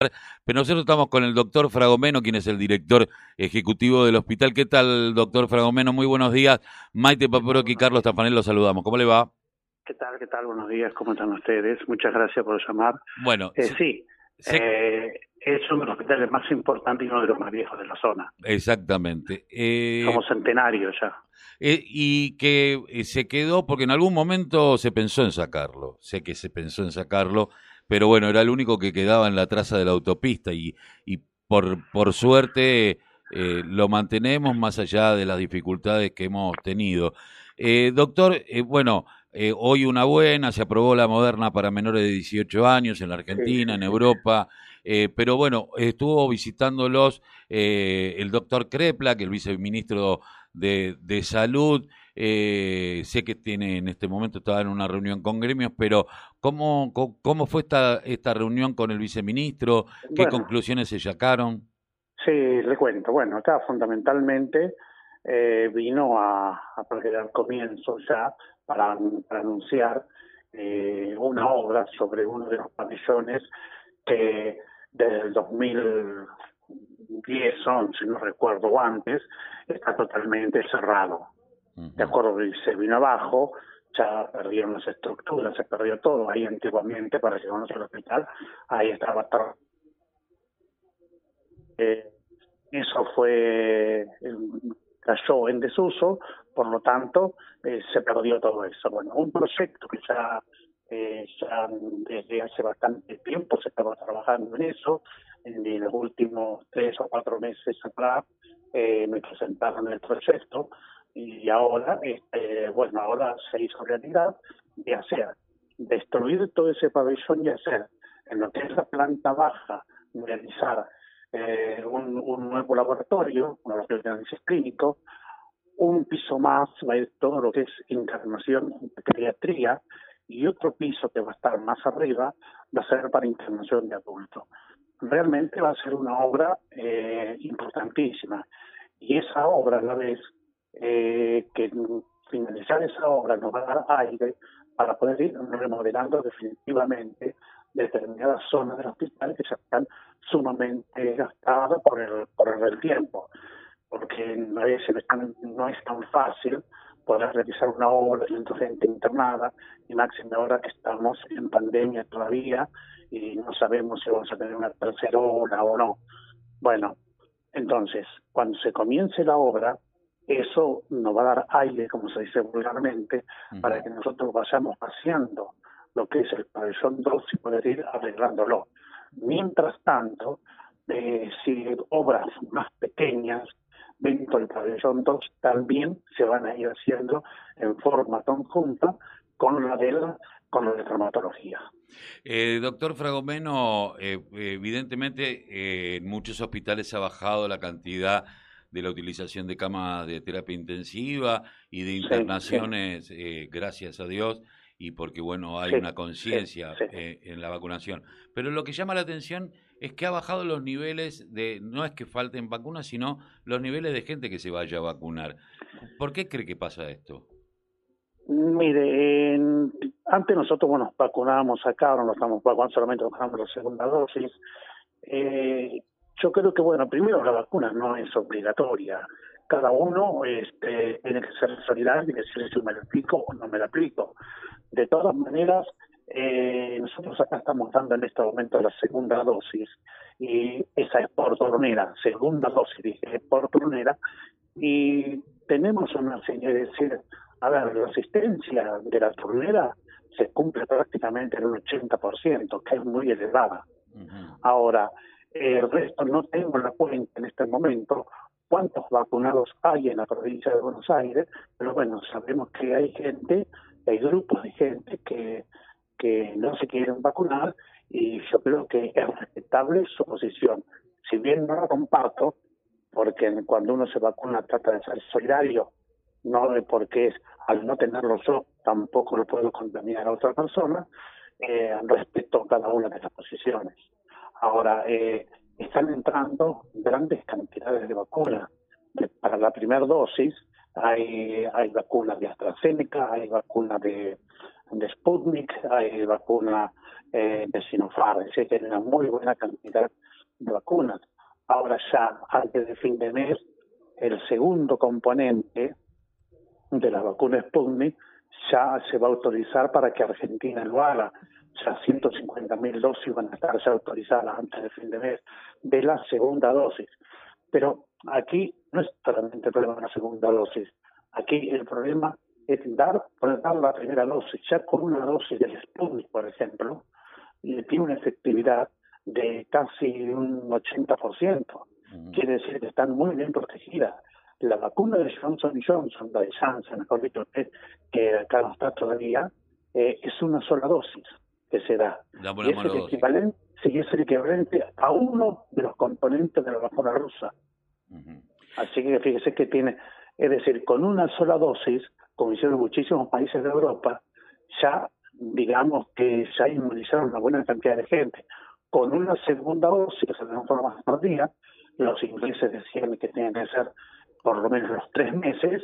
Pero nosotros estamos con el doctor Fragomeno, quien es el director ejecutivo del hospital. ¿Qué tal, doctor Fragomeno? Muy buenos días. Maite Paproqui y Carlos Tafanel los saludamos. ¿Cómo le va? ¿Qué tal? ¿Qué tal? Buenos días. ¿Cómo están ustedes? Muchas gracias por llamar. Bueno, eh, sí, eh, es uno de los hospitales más importantes y uno de los más viejos de la zona. Exactamente. Eh, Como centenario ya. Eh, y que se quedó porque en algún momento se pensó en sacarlo. Sé que se pensó en sacarlo pero bueno, era el único que quedaba en la traza de la autopista y, y por, por suerte eh, lo mantenemos más allá de las dificultades que hemos tenido. Eh, doctor, eh, bueno, hoy una buena, se aprobó la moderna para menores de 18 años en la Argentina, en Europa, pero bueno, estuvo visitándolos el doctor Krepla, que es el viceministro de, de Salud, eh, sé que tiene en este momento estaba en una reunión con gremios, pero ¿cómo, cómo fue esta, esta reunión con el viceministro? ¿Qué conclusiones se sacaron? Sí, le cuento. Bueno, acá fundamentalmente eh, vino a, a dar comienzo ya para, anunciar eh, una obra sobre uno de los pabellones que desde el 2010, 11, no recuerdo antes, está totalmente cerrado. De acuerdo, se vino abajo, ya perdieron las estructuras, se perdió todo. Ahí antiguamente, para llevarnos al hospital, ahí estaba todo. Eh, eso fue, cayó en desuso, por lo tanto, eh, se perdió todo eso. Bueno, un proyecto que ya, eh, ya desde hace bastante tiempo se estaba trabajando en eso, en los últimos tres o cuatro meses atrás, me presentaron el proyecto y ahora, este, bueno, ahora se hizo realidad de hacer, destruir todo ese pabellón y hacer en lo que es la planta baja, realizar eh, un, nuevo laboratorio, un laboratorio de análisis clínico, un piso más va a ir todo lo que es internación de pediatría y otro piso que va a estar más arriba va a ser para internación de adultos. Realmente va a ser una obra eh, importantísima y esa obra a la vez eh, que finalizar esa obra nos va a dar aire para poder ir remodelando definitivamente determinadas zonas del hospital que ya están sumamente gastadas por el, por el tiempo, porque a veces no es tan fácil poder realizar una obra de gente internada, y máxima ahora que estamos en pandemia todavía y no sabemos si vamos a tener una tercera obra o no. Bueno, entonces, cuando se comience la obra, eso nos va a dar aire, como se dice vulgarmente, para que nosotros vayamos paseando lo que es el pabellón 2 y poder ir arreglándolo. Mientras tanto, eh, si obras más pequeñas dentro del pabellón 2 también se van a ir haciendo en forma conjunta con la de la, con la de traumatología. Eh, doctor Fragomeno, eh, evidentemente eh, en muchos hospitales ha bajado la cantidad de la utilización de camas de terapia intensiva y de internaciones, eh, gracias a Dios, y porque, bueno, hay una conciencia eh, en la vacunación. Pero lo que llama la atención es que ha bajado los niveles de, no es que falten vacunas, sino los niveles de gente que se vaya a vacunar. ¿Por qué cree que pasa esto? Mire, antes nosotros, bueno, vacunábamos acá, ahora no estamos vacunando, solamente vacunamos la segunda dosis. Eh, yo creo que, bueno, primero la vacuna no es obligatoria. Cada uno este, tiene que ser solidario y decir si me la aplico o no me la aplico. De todas maneras, eh, nosotros acá estamos dando en este momento la segunda dosis y esa es por tronera, segunda dosis, dije, por tronera, y tenemos una señal de decir, a ver, la asistencia de la tronera se cumple prácticamente en un 80%, que es muy elevada. Ahora, el resto no tengo la cuenta en este momento cuántos vacunados hay en la provincia de Buenos Aires, pero bueno, sabemos que hay gente, hay grupos de gente que, que no se quieren vacunar y yo creo que es respetable su posición. Si bien no la comparto, porque cuando uno se vacuna trata de ser solidario, no de porque es al no tenerlo yo tampoco lo puedo contaminar a otra persona, eh, respeto cada una de las posiciones. Ahora, eh, están entrando grandes cantidades de vacunas. Para la primera dosis hay, hay vacunas de AstraZeneca, hay vacunas de, de Sputnik, hay vacuna eh, de Sinopharm, es decir, una muy buena cantidad de vacunas. Ahora ya, antes de fin de mes, el segundo componente de la vacuna Sputnik ya se va a autorizar para que Argentina lo haga. Ya 150.000 dosis van a estar ya autorizadas antes de fin de mes de la segunda dosis. Pero aquí no es solamente el problema de la segunda dosis. Aquí el problema es dar, dar la primera dosis. Ya con una dosis del Sputnik, por ejemplo, tiene una efectividad de casi un 80%. Quiere decir que están muy bien protegidas. La vacuna de Johnson Johnson, la de Janssen, mejor dicho, que acá no está todavía, eh, es una sola dosis que se da. y es el, equivalente, sí, es el equivalente a uno de los componentes de la vacuna rusa. Así que fíjese que tiene, es decir, con una sola dosis, como hicieron muchísimos países de Europa, ya digamos que ya inmunizaron una buena cantidad de gente. Con una segunda dosis, que se de forma más tardía, los ingleses decían que tenían que ser por lo menos los tres meses,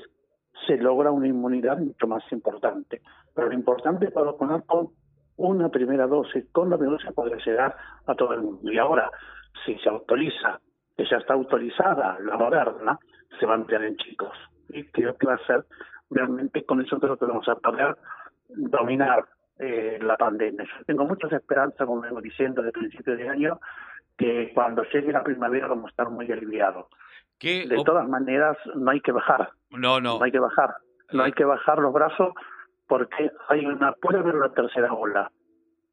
se logra una inmunidad mucho más importante. Pero lo importante es para vacunar con una primera dosis, con la dosis poder llegar a todo el mundo. Y ahora, si se autoriza, que ya está autorizada la moderna, se va a ampliar en chicos. Y creo que va a ser realmente con eso creo que vamos a poder dominar eh, la pandemia. Yo tengo muchas esperanzas, como vengo diciendo desde principio de año, que cuando llegue la primavera vamos a estar muy aliviados. De todas maneras, no hay que bajar. No, no. No hay que bajar. No hay que bajar los brazos porque hay una puede haber una tercera ola.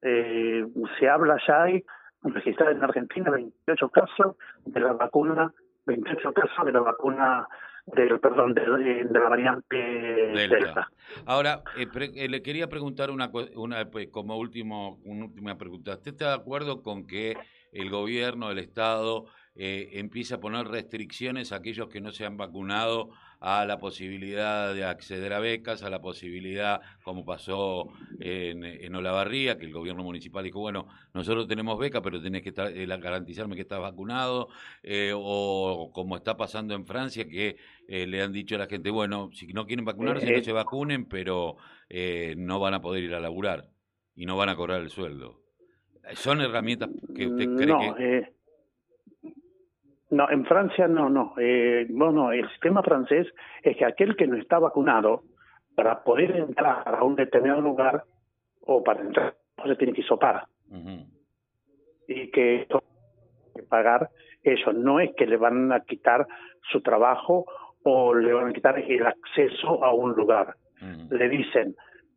Eh, se habla ya hay registrados en Argentina 28 casos de la vacuna, 28 casos de la vacuna del perdón de, la variante Delta. Ahora eh, eh, le quería preguntar una una pues, como último una última pregunta. ¿Usted está de acuerdo con que el gobierno, el Estado eh, empieza a poner restricciones a aquellos que no se han vacunado a la posibilidad de acceder a becas, a la posibilidad, como pasó en, en Olavarría, que el gobierno municipal dijo, bueno, nosotros tenemos beca, pero tenés que estar, eh, garantizarme que estás vacunado, eh, o como está pasando en Francia, que le han dicho a la gente, bueno, si no quieren vacunarse, no se vacunen, pero no van a poder ir a laburar y no van a cobrar el sueldo. ¿Son herramientas que usted cree que...? No, en Francia no, no. Eh, bueno, el sistema francés es que aquel que no está vacunado, para poder entrar a un determinado lugar o para entrar, se tiene que hisopar. Y que esto que pagar eso. No es que le van a quitar su trabajo o le van a quitar el acceso a un lugar. Le dicen,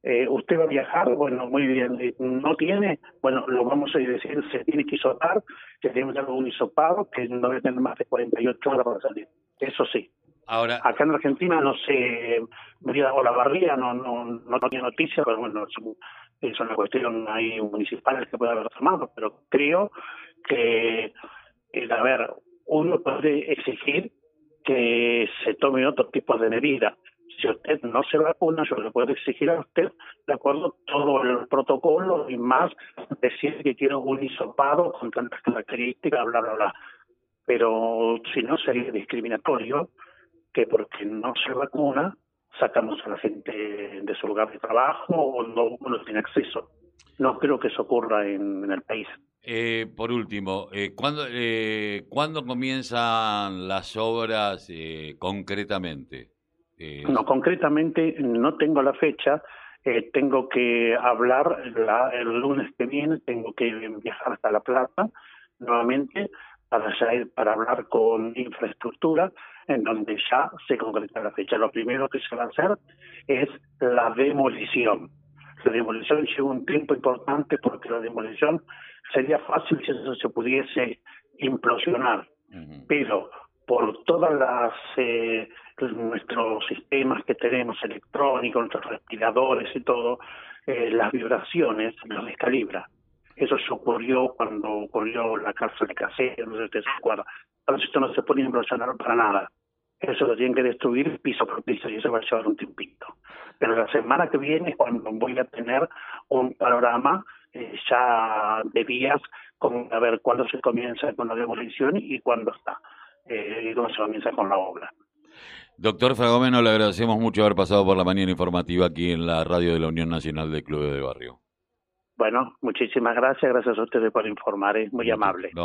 eh, usted va a viajar, bueno, muy bien, eh, no tiene, bueno, lo vamos a decir, se tiene que isopar, que tiene que un hisopado, que no debe tener más de 48 horas para salir. Eso sí. Ahora, acá en Argentina no sé, o la barría no, no, no tenía noticia, pero bueno, es, una cuestión ahí municipal que puede haber tomado, pero creo que, eh, a ver, uno puede exigir que se tome otro tipo de medidas si usted no se vacuna, yo le puedo exigir a usted, de acuerdo, todo el protocolo y más decir que quiero un hisopado con tantas características, bla, bla, bla. Pero si no, sería discriminatorio que porque no se vacuna, sacamos a la gente de su lugar de trabajo o no, no tiene acceso. No creo que eso ocurra en, el país. Eh, por último, eh, ¿cuándo, eh, ¿cuándo comienzan las obras eh, concretamente? Eh, no, concretamente no tengo la fecha. Eh, tengo que hablar el lunes que viene, tengo que viajar hasta La Plata nuevamente para, para hablar con infraestructura, en donde ya se concreta la fecha. Lo primero que se va a hacer es la demolición. La demolición lleva un tiempo importante porque la demolición sería fácil si eso se pudiese implosionar, pero por todas las eh, nuestros sistemas que tenemos electrónicos, nuestros respiradores y todo, eh, las vibraciones los descalibra. Eso se ocurrió cuando ocurrió la cárcel de Casero, no sé si se acuerda. Entonces esto no se puede implosionar para nada. Eso lo tienen que destruir piso por piso y eso va a llevar un tiempito. Pero la semana que viene, cuando voy a tener un panorama eh, ya de días, con a ver cuándo se comienza con la demolición y cuándo está, eh, y cuándo se comienza con la obra. Doctor Fragomeno, le agradecemos mucho haber pasado por la mañana informativa aquí en la radio de la Unión Nacional de Clubes de Barrio. Bueno, muchísimas gracias, gracias a ustedes por informar, es muy amable. No,